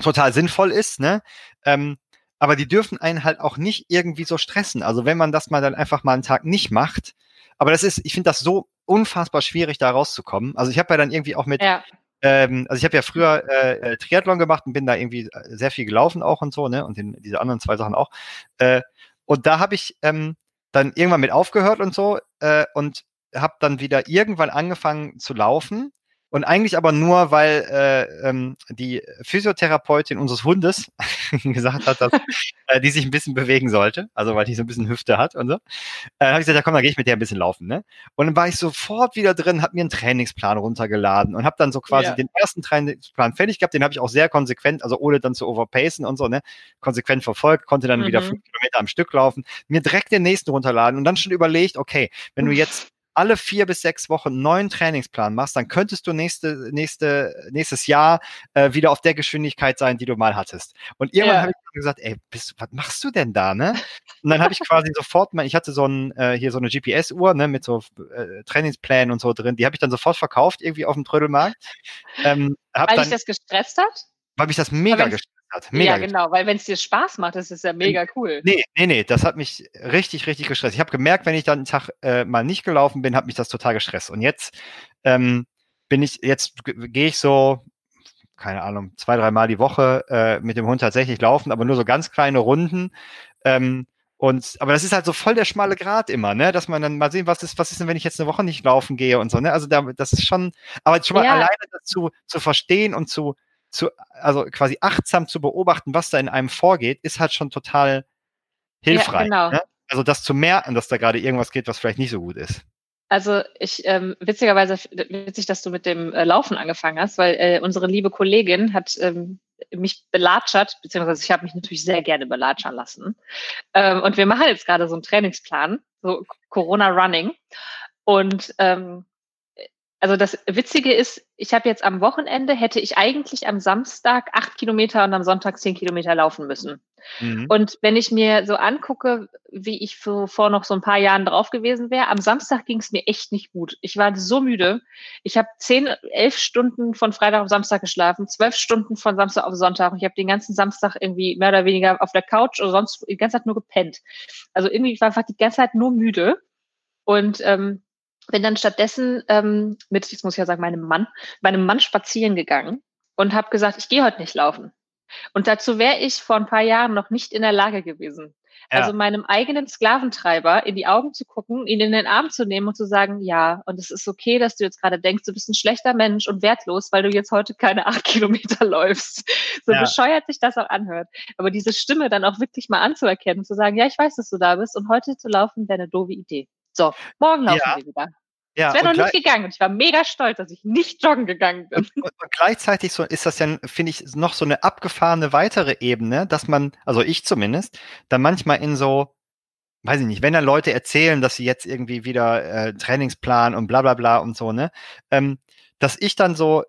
total sinnvoll ist, ne? Ähm, aber die dürfen einen halt auch nicht irgendwie so stressen. Also wenn man das mal dann einfach mal einen Tag nicht macht, aber das ist, ich finde das so unfassbar schwierig, da rauszukommen. Also ich habe ja dann irgendwie auch mit, ja. Ähm, also ich habe ja früher äh, äh, Triathlon gemacht und bin da irgendwie äh, sehr viel gelaufen auch und so, ne? Und in, diese anderen zwei Sachen auch. Äh, und da habe ich ähm, dann irgendwann mit aufgehört und so äh, und habe dann wieder irgendwann angefangen zu laufen und eigentlich aber nur, weil äh, ähm, die Physiotherapeutin unseres Hundes <laughs> gesagt hat, dass äh, die sich ein bisschen bewegen sollte. Also weil die so ein bisschen Hüfte hat und so. Äh, habe ich gesagt, ja komm, dann gehe ich mit der ein bisschen laufen. Ne? Und dann war ich sofort wieder drin, habe mir einen Trainingsplan runtergeladen und habe dann so quasi ja. den ersten Trainingsplan fertig gehabt. Den habe ich auch sehr konsequent, also ohne dann zu overpacen und so, ne, konsequent verfolgt, konnte dann mhm. wieder fünf Kilometer am Stück laufen, mir direkt den nächsten runterladen und dann schon überlegt, okay, wenn du jetzt alle vier bis sechs Wochen einen neuen Trainingsplan machst, dann könntest du nächste, nächste, nächstes Jahr äh, wieder auf der Geschwindigkeit sein, die du mal hattest. Und irgendwann ja. habe ich gesagt, ey, bist, was machst du denn da, ne? Und dann habe ich quasi sofort, ich hatte so ein, äh, hier so eine GPS-Uhr, ne, mit so äh, Trainingsplänen und so drin, die habe ich dann sofort verkauft, irgendwie auf dem Trödelmarkt. Ähm, Weil dann, dich das gestresst hat? Weil mich das mega gestresst hat. Mega ja, genau, weil wenn es dir Spaß macht, das ist ja mega cool. Nee, nee, nee, das hat mich richtig, richtig gestresst. Ich habe gemerkt, wenn ich dann einen Tag äh, mal nicht gelaufen bin, hat mich das total gestresst. Und jetzt ähm, bin ich, jetzt gehe ich so, keine Ahnung, zwei, dreimal die Woche äh, mit dem Hund tatsächlich laufen, aber nur so ganz kleine Runden. Ähm, und, aber das ist halt so voll der schmale Grad immer, ne, dass man dann mal sehen, was ist, was ist denn, wenn ich jetzt eine Woche nicht laufen gehe und so, ne, also da, das ist schon, aber schon mal ja. alleine dazu zu verstehen und zu, zu, also quasi achtsam zu beobachten, was da in einem vorgeht, ist halt schon total hilfreich. Ja, genau. ne? Also das zu merken, dass da gerade irgendwas geht, was vielleicht nicht so gut ist. Also ich ähm, witzigerweise witzig, dass du mit dem äh, Laufen angefangen hast, weil äh, unsere liebe Kollegin hat ähm, mich belatschert, beziehungsweise ich habe mich natürlich sehr gerne belatschern lassen. Ähm, und wir machen jetzt gerade so einen Trainingsplan, so Corona Running. Und ähm, also das Witzige ist, ich habe jetzt am Wochenende, hätte ich eigentlich am Samstag acht Kilometer und am Sonntag zehn Kilometer laufen müssen. Mhm. Und wenn ich mir so angucke, wie ich vor, vor noch so ein paar Jahren drauf gewesen wäre, am Samstag ging es mir echt nicht gut. Ich war so müde. Ich habe zehn, elf Stunden von Freitag auf Samstag geschlafen, zwölf Stunden von Samstag auf Sonntag. Ich habe den ganzen Samstag irgendwie mehr oder weniger auf der Couch oder sonst die ganze Zeit nur gepennt. Also irgendwie ich war einfach die ganze Zeit nur müde. Und ähm, bin dann stattdessen ähm, mit, jetzt muss ich ja sagen, meinem Mann, meinem Mann spazieren gegangen und habe gesagt, ich gehe heute nicht laufen. Und dazu wäre ich vor ein paar Jahren noch nicht in der Lage gewesen. Ja. Also meinem eigenen Sklaventreiber in die Augen zu gucken, ihn in den Arm zu nehmen und zu sagen, ja, und es ist okay, dass du jetzt gerade denkst, du bist ein schlechter Mensch und wertlos, weil du jetzt heute keine acht <laughs> Kilometer läufst. So ja. bescheuert sich das auch anhört. Aber diese Stimme dann auch wirklich mal anzuerkennen, zu sagen, ja, ich weiß, dass du da bist und heute zu laufen wäre eine doofe Idee. So, morgen laufen ja. wir wieder. Ja, es wäre noch nicht gegangen und ich war mega stolz, dass ich nicht joggen gegangen bin. Und, <laughs> und, und gleichzeitig so ist das ja, finde ich, noch so eine abgefahrene weitere Ebene, dass man, also ich zumindest, dann manchmal in so, weiß ich nicht, wenn dann Leute erzählen, dass sie jetzt irgendwie wieder äh, Trainingsplan und bla bla bla und so, ne, ähm, dass ich dann so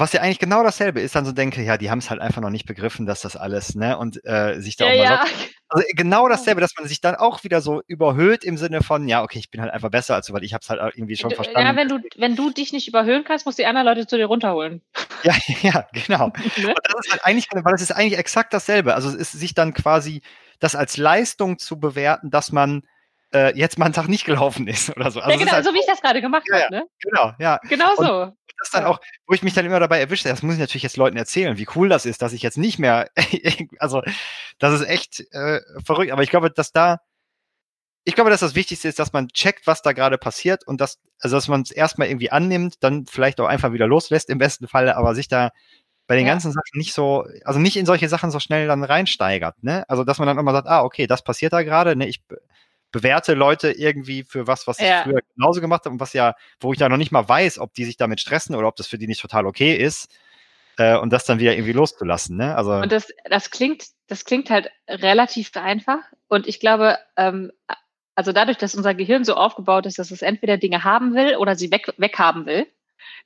was ja eigentlich genau dasselbe ist, dann so denke, ja, die haben es halt einfach noch nicht begriffen, dass das alles, ne? Und äh, sich da ja, auch mal so, Also genau dasselbe, dass man sich dann auch wieder so überhöht im Sinne von, ja, okay, ich bin halt einfach besser als du, weil ich habe es halt irgendwie schon verstanden. Ja, wenn du, wenn du dich nicht überhöhen kannst, musst du die anderen Leute zu dir runterholen. Ja, <laughs> ja, genau. <laughs> ne? Und das ist halt eigentlich, weil das ist eigentlich exakt dasselbe. Also es ist sich dann quasi das als Leistung zu bewerten, dass man äh, jetzt mal einen Tag nicht gelaufen ist oder so. Also ja, genau, halt, so wie ich das gerade gemacht ja, habe, ne? Genau, ja. Genau so. Und das dann auch, wo ich mich dann immer dabei erwische, das muss ich natürlich jetzt Leuten erzählen, wie cool das ist, dass ich jetzt nicht mehr, <laughs> also das ist echt äh, verrückt, aber ich glaube, dass da, ich glaube, dass das Wichtigste ist, dass man checkt, was da gerade passiert und dass, also dass man es erstmal irgendwie annimmt, dann vielleicht auch einfach wieder loslässt im besten Falle, aber sich da bei den ja. ganzen Sachen nicht so, also nicht in solche Sachen so schnell dann reinsteigert, ne? Also dass man dann immer sagt, ah, okay, das passiert da gerade, ne? Ich bewerte Leute irgendwie für was, was ja. ich früher genauso gemacht habe und was ja, wo ich ja noch nicht mal weiß, ob die sich damit stressen oder ob das für die nicht total okay ist. Äh, und das dann wieder irgendwie loszulassen. Ne? Also und das, das klingt, das klingt halt relativ einfach. Und ich glaube, ähm, also dadurch, dass unser Gehirn so aufgebaut ist, dass es entweder Dinge haben will oder sie weg, weghaben will,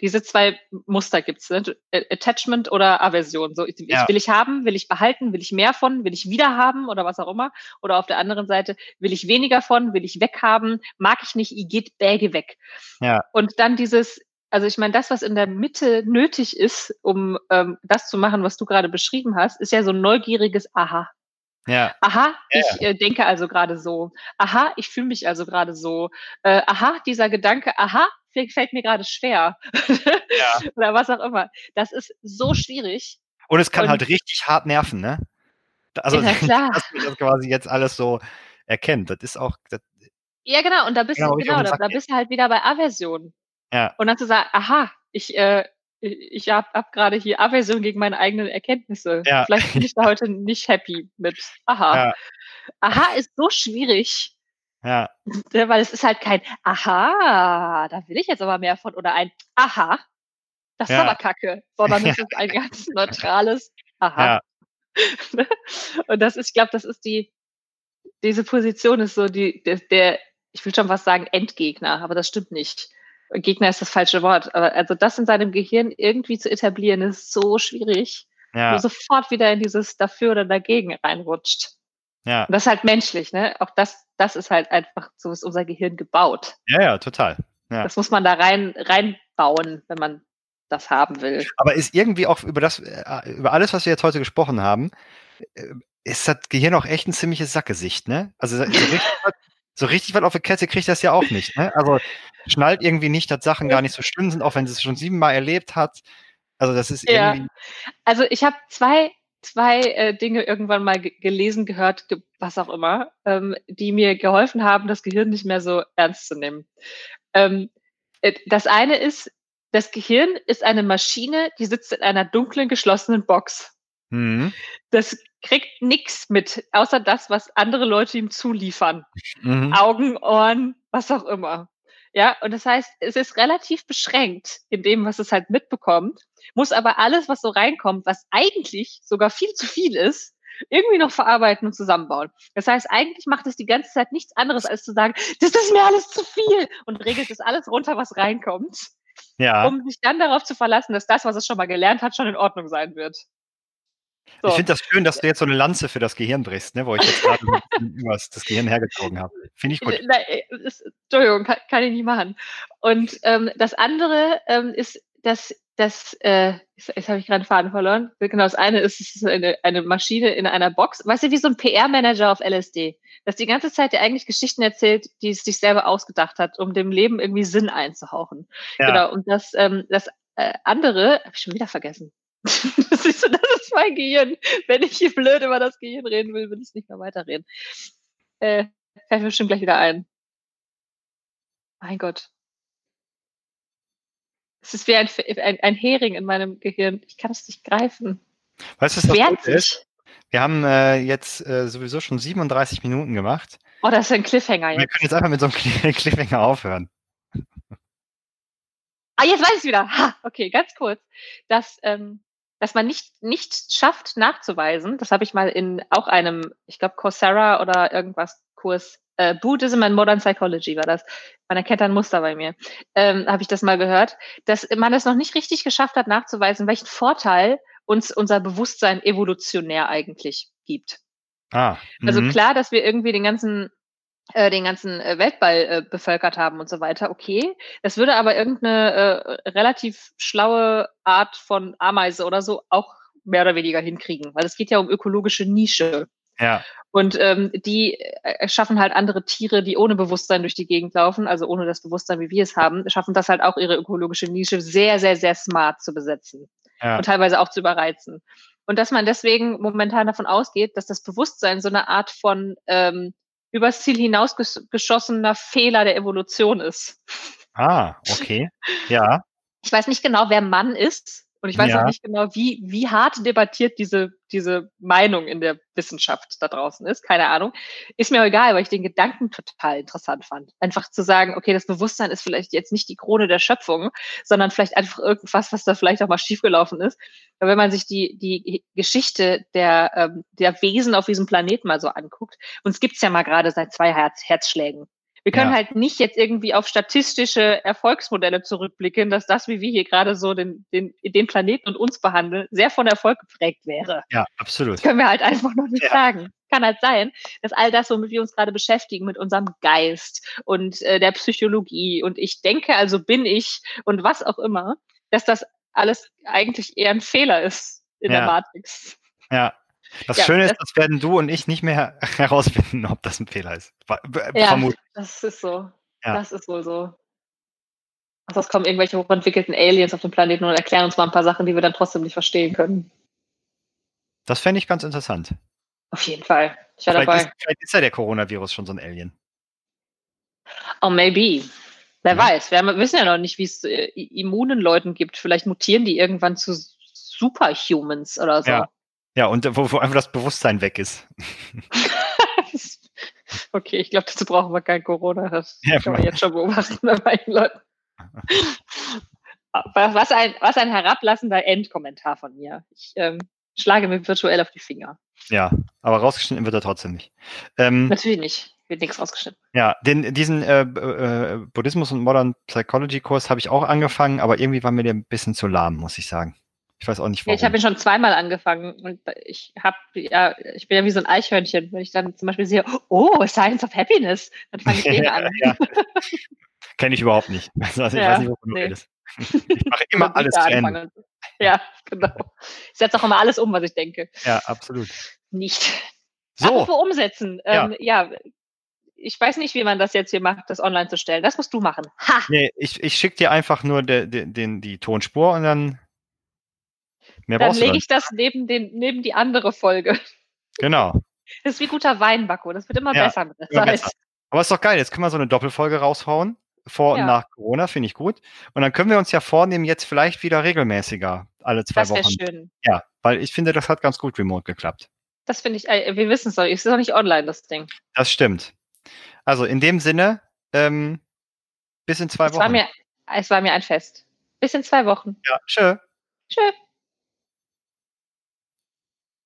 diese zwei Muster gibt's, ne? Attachment oder Aversion. So, ich, ja. will ich haben, will ich behalten, will ich mehr von, will ich wieder haben oder was auch immer. Oder auf der anderen Seite, will ich weniger von, will ich weghaben, mag ich nicht, ich geht Bäge weg. Ja. Und dann dieses, also ich meine, das, was in der Mitte nötig ist, um ähm, das zu machen, was du gerade beschrieben hast, ist ja so ein neugieriges Aha. Ja. Aha, Ja, ich äh, denke also gerade so. Aha, ich fühle mich also gerade so. Äh, aha, dieser Gedanke, aha, fällt, mir gerade schwer. Ja. <laughs> Oder was auch immer. Das ist so schwierig. Und es kann Und- halt richtig hart nerven, ne? Also, Ja, <laughs> klar. dass man das quasi jetzt alles so erkennt. Das ist auch, das, Ja, genau. Und da bist Genau, du, genau, da, da bist du halt wieder bei Aversion. ja, Und dann zu sagen, aha, ich, äh, ich habe hab gerade hier Aversion gegen meine eigenen Erkenntnisse. Ja. Vielleicht bin ich da <laughs> heute nicht happy mit. Aha. Ja. Aha ist so schwierig, ja, <laughs> ne, weil es ist halt kein Aha, da will ich jetzt aber mehr von oder ein Aha. Das ist Ja. aber kacke, sondern es <laughs> ist ein ganz neutrales Aha. ja, <laughs> Und das ist, ich glaube, das ist die, diese Position ist so die, der, der, ich will schon was sagen, Endgegner, aber das stimmt nicht. Gegner ist das falsche Wort. Aber also das in seinem Gehirn irgendwie zu etablieren, ist so schwierig, wo ja, du sofort wieder in dieses dafür oder dagegen reinrutscht. ja, Und das ist halt menschlich, ne? Auch das, das ist halt einfach, so ist unser Gehirn gebaut. ja, ja, total. Ja. Das muss man da rein, reinbauen, wenn man das haben will. Aber ist irgendwie auch über das, äh, über alles, was wir jetzt heute gesprochen haben, äh, ist das Gehirn auch echt ein ziemliches Sackgesicht, ne? Also so richtig, was- so richtig was auf die Kette kriegt das ja auch nicht, ne? Also schnallt irgendwie nicht, dass Sachen gar nicht so schlimm sind, auch wenn sie es schon siebenmal erlebt hat. Also das ist Ja. irgendwie, Also ich habe zwei, zwei äh, Dinge irgendwann mal ge gelesen, gehört, ge was auch immer, ähm, die mir geholfen haben, das Gehirn nicht mehr so ernst zu nehmen. Ähm, äh, das eine ist, das Gehirn ist eine Maschine, die sitzt in einer dunklen, geschlossenen Box. hm, Das kriegt nichts mit, außer das, was andere Leute ihm zuliefern. mhm, Augen, Ohren, was auch immer. Ja, und das heißt, es ist relativ beschränkt in dem, was es halt mitbekommt, muss aber alles, was so reinkommt, was eigentlich sogar viel zu viel ist, irgendwie noch verarbeiten und zusammenbauen. Das heißt, eigentlich macht es die ganze Zeit nichts anderes, als zu sagen, das ist mir alles zu viel und regelt das alles runter, was reinkommt, ja. um sich dann darauf zu verlassen, dass das, was es schon mal gelernt hat, schon in Ordnung sein wird. So. Ich finde das schön, dass du jetzt so eine Lanze für das Gehirn brichst, ne? wo ich jetzt gerade übers das Gehirn hergezogen habe. Finde ich gut. Nein, äh, ist, Entschuldigung, kann, kann ich nicht machen. Und ähm, das andere ähm, ist, dass das, äh, jetzt, jetzt habe ich gerade den Faden verloren. Genau, das eine ist, es ist eine, eine Maschine in einer Box. Weißt du, wie so ein PR-Manager auf LSD, das die ganze Zeit dir eigentlich Geschichten erzählt, die es sich selber ausgedacht hat, um dem Leben irgendwie Sinn einzuhauchen. Ja. Genau. Und das, ähm, das äh, andere, habe ich schon wieder vergessen. <laughs> das, ist, so- das ist mein Gehirn. Wenn ich hier blöd über das Gehirn reden will, will ich nicht mehr weiterreden. Äh, fällt mir bestimmt gleich wieder ein. Mein Gott. Es ist wie ein, ein, ein Hering in meinem Gehirn. Ich kann es nicht greifen. Weißt du, was das Gute ist? Wir haben äh, jetzt äh, sowieso schon 37 Minuten gemacht. Oh, das ist ein Cliffhanger Wir jetzt. können jetzt einfach mit so einem Cliff- <laughs> Cliffhanger aufhören. Ah, jetzt weiß ich wieder. Ha, okay, ganz kurz. Dass, ähm, dass man nicht, nicht schafft nachzuweisen, das habe ich mal in auch einem, ich glaube, Coursera oder irgendwas Kurs, äh, Buddhism and Modern Psychology war das. Man erkennt ein Muster bei mir. Ähm, habe ich das mal gehört, dass man es noch nicht richtig geschafft hat nachzuweisen, welchen Vorteil uns unser Bewusstsein evolutionär eigentlich gibt. Ah, Also mhm. klar, dass wir irgendwie den ganzen den ganzen äh, Weltball äh, bevölkert haben und so weiter, okay. Das würde aber irgendeine äh, relativ schlaue Art von Ameise oder so auch mehr oder weniger hinkriegen, weil es geht ja um ökologische Nische. Ja, Und ähm, die äh, schaffen halt andere Tiere, die ohne Bewusstsein durch die Gegend laufen, also ohne das Bewusstsein, wie wir es haben, schaffen das halt auch ihre ökologische Nische sehr, sehr, sehr smart zu besetzen ja, und teilweise auch zu überreizen. Und dass man deswegen momentan davon ausgeht, dass das Bewusstsein so eine Art von ähm, übers Ziel hinausgeschossener Fehler der Evolution ist. ah, okay. Ja, Ich weiß nicht genau, wer Mann ist. Und ich weiß Ja. auch nicht genau, wie, wie hart debattiert diese, diese Meinung in der Wissenschaft da draußen ist. Keine Ahnung. Ist mir auch egal, weil ich den Gedanken total interessant fand. Einfach zu sagen, okay, das Bewusstsein ist vielleicht jetzt nicht die Krone der Schöpfung, sondern vielleicht einfach irgendwas, was da vielleicht auch mal schiefgelaufen ist. Aber wenn man sich die, die Geschichte der, ähm, der Wesen auf diesem Planeten mal so anguckt, uns gibt's ja mal gerade seit zwei Herz, Herzschlägen. Wir können Ja. halt nicht jetzt irgendwie auf statistische Erfolgsmodelle zurückblicken, dass das, wie wir hier gerade so den, den, den Planeten und uns behandeln, sehr von Erfolg geprägt wäre. ja, absolut. Das können wir halt einfach noch nicht Ja. sagen. Kann halt sein, dass all das, womit wir uns gerade beschäftigen, mit unserem Geist und äh, der Psychologie und ich denke, also bin ich und was auch immer, dass das alles eigentlich eher ein Fehler ist in Ja. der Matrix. Ja. Das ja, Schöne ist, das werden du und ich nicht mehr <laughs> herausfinden, ob das ein Fehler ist. Ja, Vermutlich. das ist so. Ja. Das ist wohl so. Also es kommen irgendwelche hochentwickelten Aliens auf dem Planeten und erklären uns mal ein paar Sachen, die wir dann trotzdem nicht verstehen können. Das fände ich ganz interessant. Auf jeden Fall. Ich wäre dabei. Ist, vielleicht ist ja der Coronavirus schon so ein Alien. Oh, maybe. Wer ja. weiß. Wir wissen ja noch nicht, wie es äh, immunen Leuten gibt. Vielleicht mutieren die irgendwann zu Superhumans oder so. Ja, ja und wo, wo einfach das Bewusstsein weg ist. <laughs> okay, ich glaube, dazu brauchen wir kein Corona. Das ja, kann man jetzt schon beobachten bei manchen Leuten. <laughs> was, ein, was ein herablassender Endkommentar von mir. Ich ähm, schlage mir virtuell auf die Finger. Ja, aber rausgeschnitten wird er trotzdem nicht. Ähm, Natürlich nicht. Wird nichts rausgeschnitten. Ja, den, diesen äh, äh, Buddhismus und Modern Psychology Kurs habe ich auch angefangen, aber irgendwie war mir der ein bisschen zu lahm, muss ich sagen. Ich weiß auch nicht warum. Ja, ich habe ihn schon zweimal angefangen und ich habe ja, ich bin ja wie so ein Eichhörnchen. Wenn ich dann zum Beispiel sehe, oh, Science of Happiness, dann fange ich den <laughs> an. ja. Kenne ich überhaupt nicht. Also ich ja, weiß nicht, wovon nee. du redest. Ich mache <laughs> immer alles zu Ende. Ja, genau. Ich setze auch immer alles um, was ich denke. Ja, absolut. Nicht. So. Apropos umsetzen. Ähm, ja. ich weiß nicht, wie man das jetzt hier macht, das online zu stellen. Das musst du machen. Ha! Nee, ich, ich schicke dir einfach nur de, de, de, die Tonspur und dann Mehr dann lege ich das neben, den, neben die andere Folge. Genau. <laughs> Das ist wie guter Wein, Bacco. Das wird immer ja, besser mit der Zeit. Besser. Aber ist doch geil. Jetzt können wir so eine Doppelfolge raushauen. Vor ja. und nach Corona, finde ich gut. Und dann können wir uns ja vornehmen, jetzt vielleicht wieder regelmäßiger, alle zwei das Wochen. Das wäre schön. Ja, weil ich finde, das hat ganz gut remote geklappt. Das finde ich, äh, wir wissen es doch, es ist doch nicht online, das Ding. Das stimmt. Also in dem Sinne, ähm, bis in zwei es Wochen. War mir, es war mir ein Fest. Bis in zwei Wochen. Ja, tschö. Tschö.